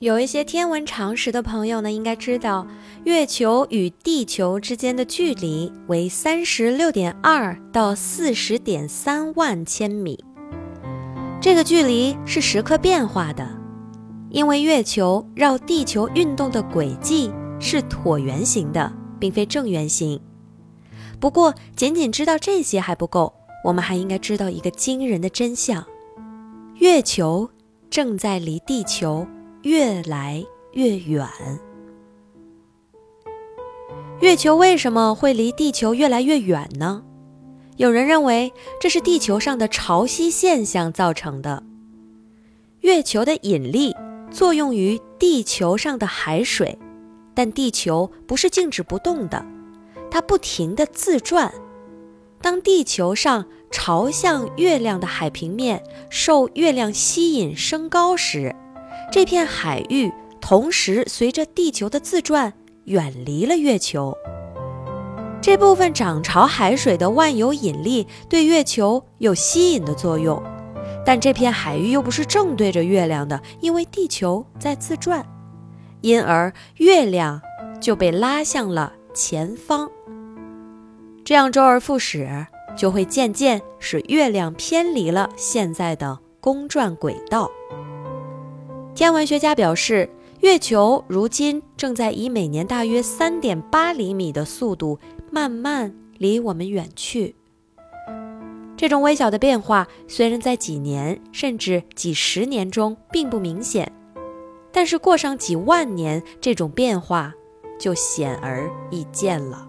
有一些天文常识的朋友呢，应该知道，月球与地球之间的距离为三十六点二到四十点三万千米。这个距离是时刻变化的，因为月球绕地球运动的轨迹是椭圆形的，并非正圆形。不过，仅仅知道这些还不够，我们还应该知道一个惊人的真相：月球正在离地球。越来越远。月球为什么会离地球越来越远呢？有人认为这是地球上的潮汐现象造成的。月球的引力作用于地球上的海水，但地球不是静止不动的，它不停地自转。当地球上朝向月亮的海平面受月亮吸引升高时，这片海域同时随着地球的自转远离了月球。这部分涨潮海水的万有引力对月球有吸引的作用，但这片海域又不是正对着月亮的，因为地球在自转，因而月亮就被拉向了前方。这样周而复始，就会渐渐使月亮偏离了现在的公转轨道。天文学家表示，月球如今正在以每年大约三点八厘米的速度慢慢离我们远去。这种微小的变化虽然在几年甚至几十年中并不明显，但是过上几万年，这种变化就显而易见了。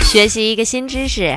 学习一个新知识。